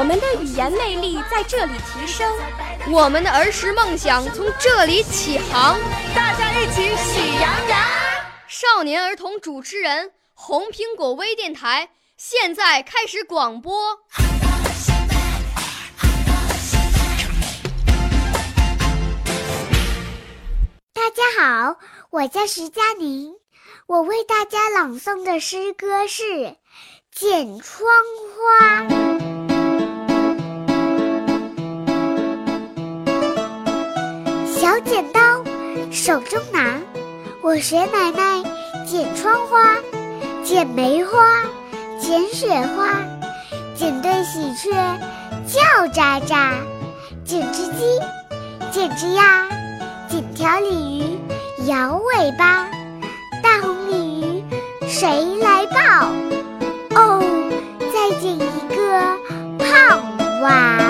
我们的语言魅力在这里提升，我们的儿时梦想从这里起航。大家一起喜羊羊。少年儿童主持人，红苹果微电台现在开始广播。大家好，我叫徐佳宁，我为大家朗诵的诗歌是《剪窗花》。小剪刀，手中拿，我学奶奶剪窗花，剪梅花，剪雪花，剪对喜鹊叫喳喳，剪只鸡，剪只鸭。剪条鲤鱼摇尾巴，大红鲤鱼谁来抱？哦，再剪一个胖娃娃。